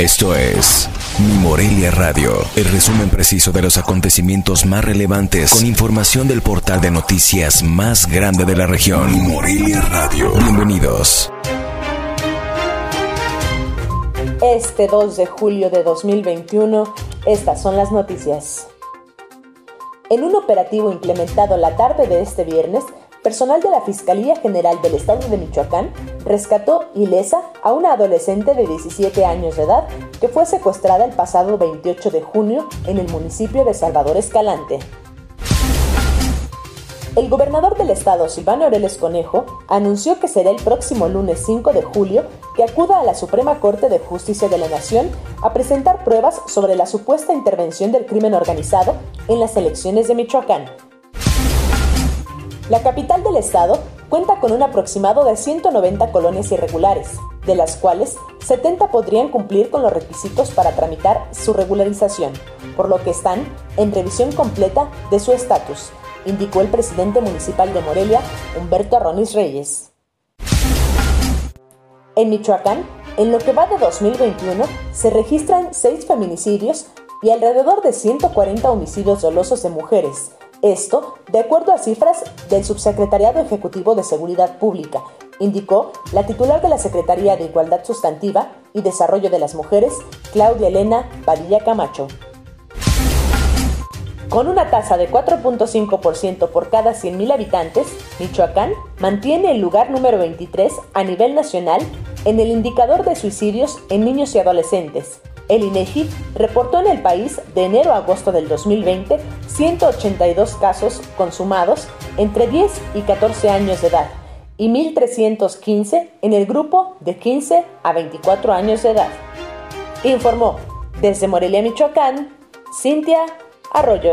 Esto es Mi Morelia Radio, el resumen preciso de los acontecimientos más relevantes con información del portal de noticias más grande de la región. Mi Morelia Radio. Bienvenidos. Este 2 de julio de 2021, estas son las noticias. En un operativo implementado la tarde de este viernes, personal de la Fiscalía General del Estado de Michoacán rescató ilesa a una adolescente de 17 años de edad que fue secuestrada el pasado 28 de junio en el municipio de Salvador Escalante. El gobernador del estado, Silvano Aureles Conejo, anunció que será el próximo lunes 5 de julio que acuda a la Suprema Corte de Justicia de la Nación a presentar pruebas sobre la supuesta intervención del crimen organizado en las elecciones de Michoacán. La capital del estado cuenta con un aproximado de 190 colonias irregulares, de las cuales 70 podrían cumplir con los requisitos para tramitar su regularización, por lo que están en revisión completa de su estatus, indicó el presidente municipal de Morelia, Humberto Arronis Reyes. En Michoacán, en lo que va de 2021, se registran 6 feminicidios y alrededor de 140 homicidios dolosos de mujeres, esto, de acuerdo a cifras del Subsecretariado Ejecutivo de Seguridad Pública, indicó la titular de la Secretaría de Igualdad Sustantiva y Desarrollo de las Mujeres, Claudia Elena Padilla Camacho. Con una tasa de 4.5% por cada 100.000 habitantes, Michoacán mantiene el lugar número 23 a nivel nacional en el indicador de suicidios en niños y adolescentes, el INEGI reportó en el país de enero a agosto del 2020 182 casos consumados entre 10 y 14 años de edad y 1.315 en el grupo de 15 a 24 años de edad. Informó desde Morelia, Michoacán, Cintia Arroyo.